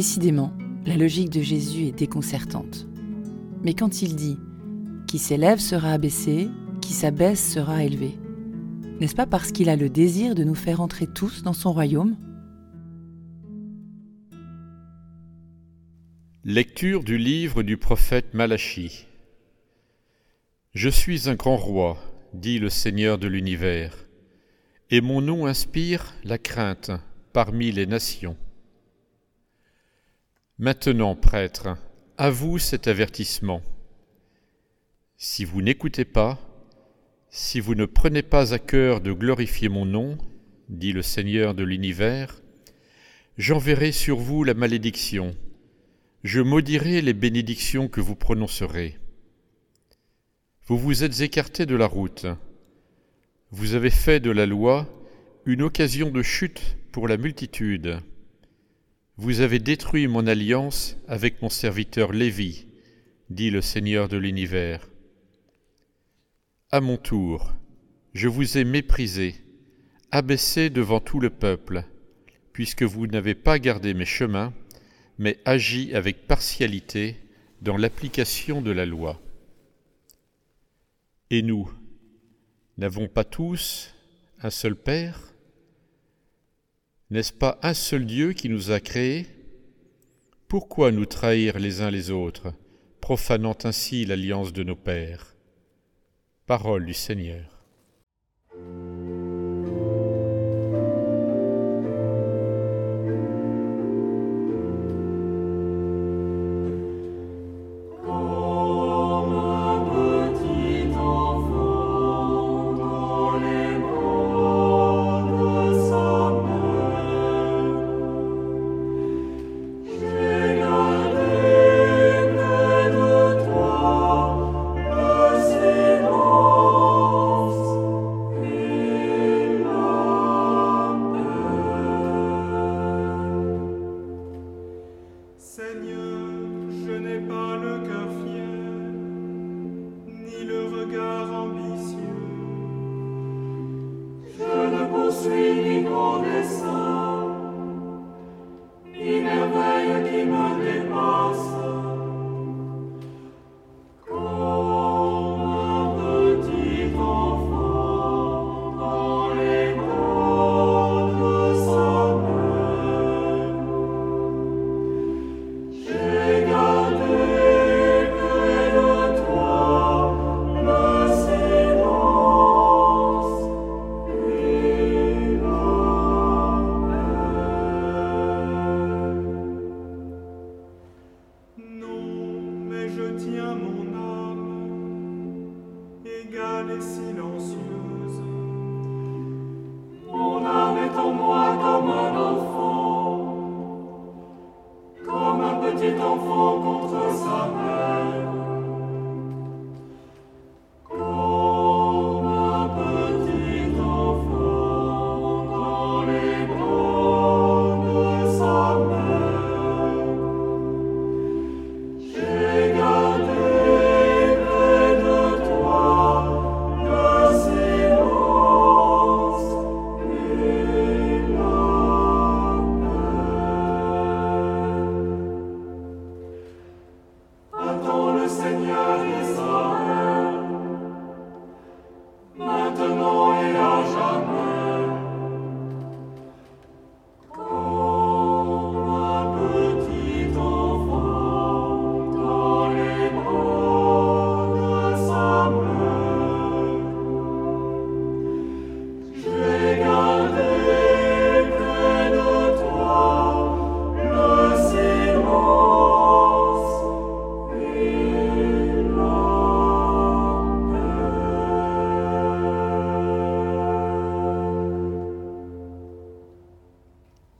Décidément, la logique de Jésus est déconcertante. Mais quand il dit Qui s'élève sera abaissé, qui s'abaisse sera élevé, n'est-ce pas parce qu'il a le désir de nous faire entrer tous dans son royaume? Lecture du livre du prophète Malachie. Je suis un grand roi, dit le Seigneur de l'univers, et mon nom inspire la crainte parmi les nations. Maintenant, prêtre, à vous cet avertissement. Si vous n'écoutez pas, si vous ne prenez pas à cœur de glorifier mon nom, dit le Seigneur de l'univers, j'enverrai sur vous la malédiction je maudirai les bénédictions que vous prononcerez. Vous vous êtes écarté de la route. Vous avez fait de la loi une occasion de chute pour la multitude. Vous avez détruit mon alliance avec mon serviteur Lévi, dit le Seigneur de l'univers. À mon tour, je vous ai méprisé, abaissé devant tout le peuple, puisque vous n'avez pas gardé mes chemins mais agit avec partialité dans l'application de la loi. Et nous, n'avons pas tous un seul Père? N'est-ce pas un seul Dieu qui nous a créés? Pourquoi nous trahir les uns les autres, profanant ainsi l'alliance de nos pères? Parole du Seigneur.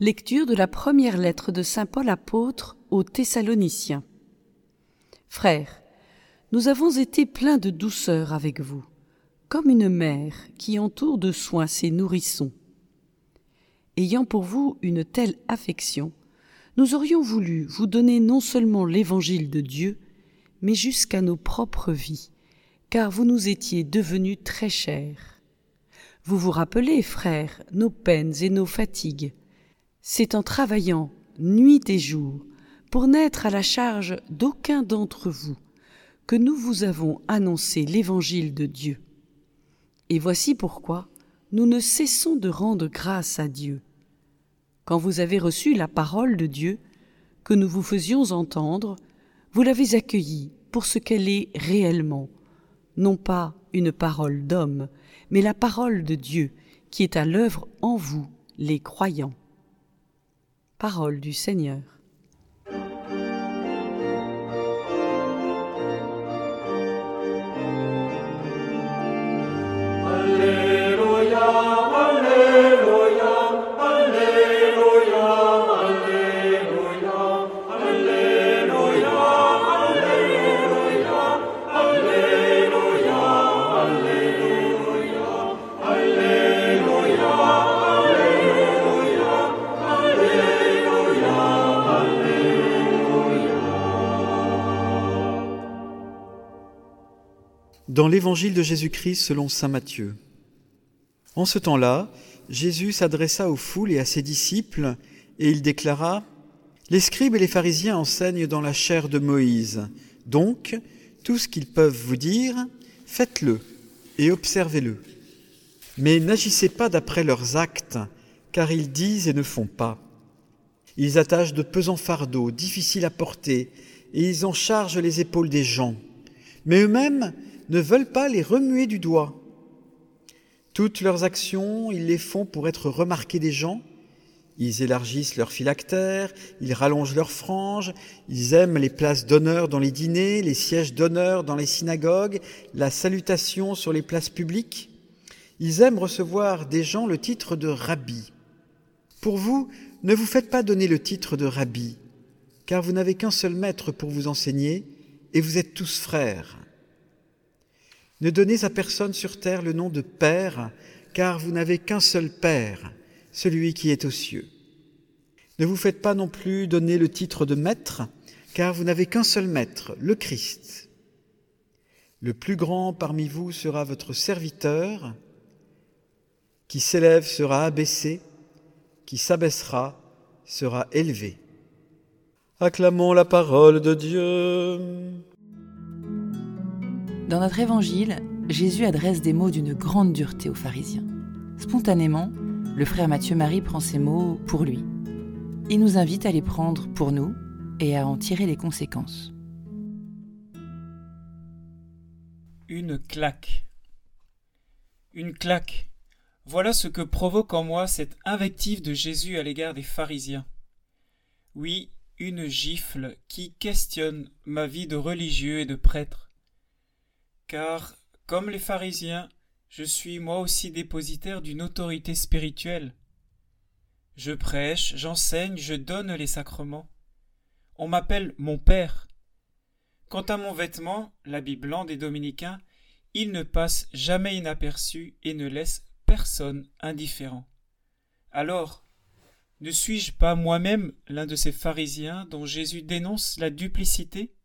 Lecture de la première lettre de Saint Paul apôtre aux Thessaloniciens. Frères, nous avons été pleins de douceur avec vous, comme une mère qui entoure de soins ses nourrissons. Ayant pour vous une telle affection, nous aurions voulu vous donner non seulement l'évangile de Dieu, mais jusqu'à nos propres vies, car vous nous étiez devenus très chers. Vous vous rappelez, frères, nos peines et nos fatigues, c'est en travaillant nuit et jour, pour n'être à la charge d'aucun d'entre vous, que nous vous avons annoncé l'évangile de Dieu. Et voici pourquoi nous ne cessons de rendre grâce à Dieu. Quand vous avez reçu la parole de Dieu, que nous vous faisions entendre, vous l'avez accueillie pour ce qu'elle est réellement, non pas une parole d'homme, mais la parole de Dieu qui est à l'œuvre en vous, les croyants. Parole du Seigneur. Dans l'évangile de Jésus-Christ selon Saint Matthieu. En ce temps-là, Jésus s'adressa aux foules et à ses disciples, et il déclara Les scribes et les pharisiens enseignent dans la chair de Moïse. Donc, tout ce qu'ils peuvent vous dire, faites-le et observez-le. Mais n'agissez pas d'après leurs actes, car ils disent et ne font pas. Ils attachent de pesants fardeaux, difficiles à porter, et ils en chargent les épaules des gens. Mais eux-mêmes ne veulent pas les remuer du doigt. Toutes leurs actions, ils les font pour être remarqués des gens. Ils élargissent leurs phylactères, ils rallongent leurs franges, ils aiment les places d'honneur dans les dîners, les sièges d'honneur dans les synagogues, la salutation sur les places publiques. Ils aiment recevoir des gens le titre de rabbi. Pour vous, ne vous faites pas donner le titre de rabbi, car vous n'avez qu'un seul maître pour vous enseigner, et vous êtes tous frères. Ne donnez à personne sur terre le nom de Père, car vous n'avez qu'un seul Père, celui qui est aux cieux. Ne vous faites pas non plus donner le titre de Maître, car vous n'avez qu'un seul Maître, le Christ. Le plus grand parmi vous sera votre serviteur, qui s'élève sera abaissé, qui s'abaissera sera élevé. Acclamons la parole de Dieu. Dans notre évangile, Jésus adresse des mots d'une grande dureté aux pharisiens. Spontanément, le frère Matthieu Marie prend ces mots pour lui. Il nous invite à les prendre pour nous et à en tirer les conséquences. Une claque. Une claque. Voilà ce que provoque en moi cette invective de Jésus à l'égard des pharisiens. Oui, une gifle qui questionne ma vie de religieux et de prêtre car, comme les pharisiens, je suis moi aussi dépositaire d'une autorité spirituelle. Je prêche, j'enseigne, je donne les sacrements. On m'appelle mon Père. Quant à mon vêtement, l'habit blanc des dominicains, il ne passe jamais inaperçu et ne laisse personne indifférent. Alors, ne suis-je pas moi-même l'un de ces pharisiens dont Jésus dénonce la duplicité?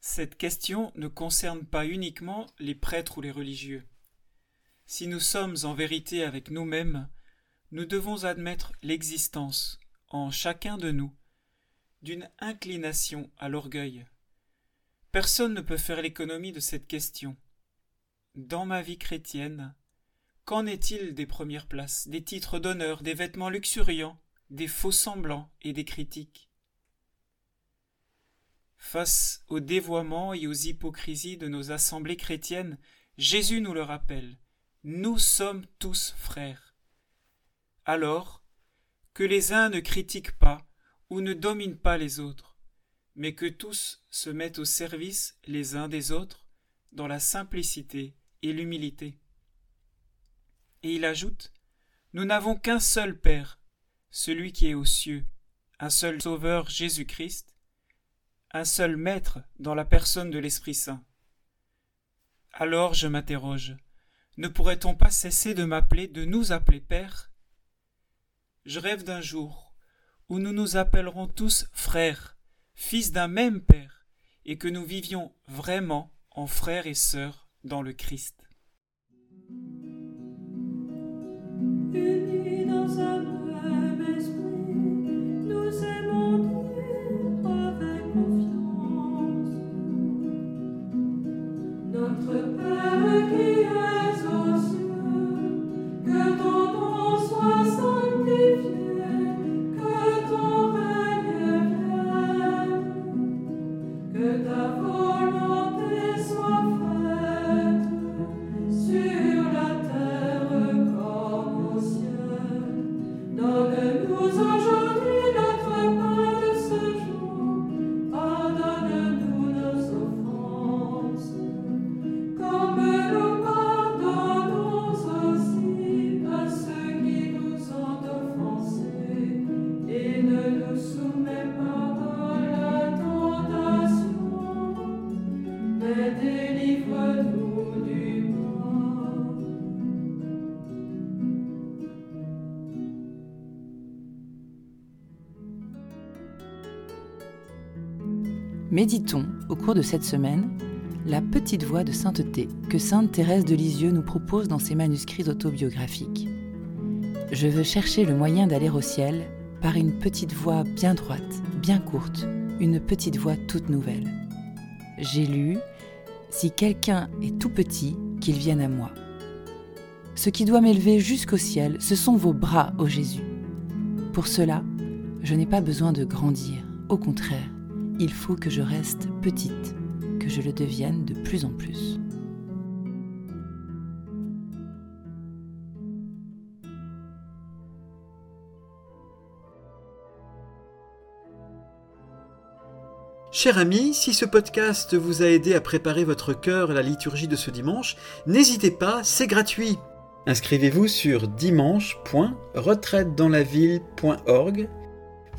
Cette question ne concerne pas uniquement les prêtres ou les religieux. Si nous sommes en vérité avec nous-mêmes, nous devons admettre l'existence, en chacun de nous, d'une inclination à l'orgueil. Personne ne peut faire l'économie de cette question. Dans ma vie chrétienne, qu'en est-il des premières places, des titres d'honneur, des vêtements luxuriants, des faux semblants et des critiques? Face au dévoiement et aux hypocrisies de nos assemblées chrétiennes, Jésus nous le rappelle. Nous sommes tous frères. Alors, que les uns ne critiquent pas ou ne dominent pas les autres, mais que tous se mettent au service les uns des autres dans la simplicité et l'humilité. Et il ajoute Nous n'avons qu'un seul Père, celui qui est aux cieux, un seul Sauveur Jésus-Christ, un seul Maître dans la personne de l'Esprit Saint. Alors je m'interroge, ne pourrait-on pas cesser de m'appeler, de nous appeler Père? Je rêve d'un jour où nous nous appellerons tous frères, fils d'un même Père, et que nous vivions vraiment en frères et sœurs dans le Christ. Méditons, au cours de cette semaine, la petite voix de sainteté que sainte Thérèse de Lisieux nous propose dans ses manuscrits autobiographiques. Je veux chercher le moyen d'aller au ciel par une petite voix bien droite, bien courte, une petite voix toute nouvelle. J'ai lu Si quelqu'un est tout petit, qu'il vienne à moi. Ce qui doit m'élever jusqu'au ciel, ce sont vos bras, ô Jésus. Pour cela, je n'ai pas besoin de grandir. Au contraire, il faut que je reste petite, que je le devienne de plus en plus. Cher ami, si ce podcast vous a aidé à préparer votre cœur à la liturgie de ce dimanche, n'hésitez pas, c'est gratuit. Inscrivez-vous sur dimanche.retraitedanslaville.org.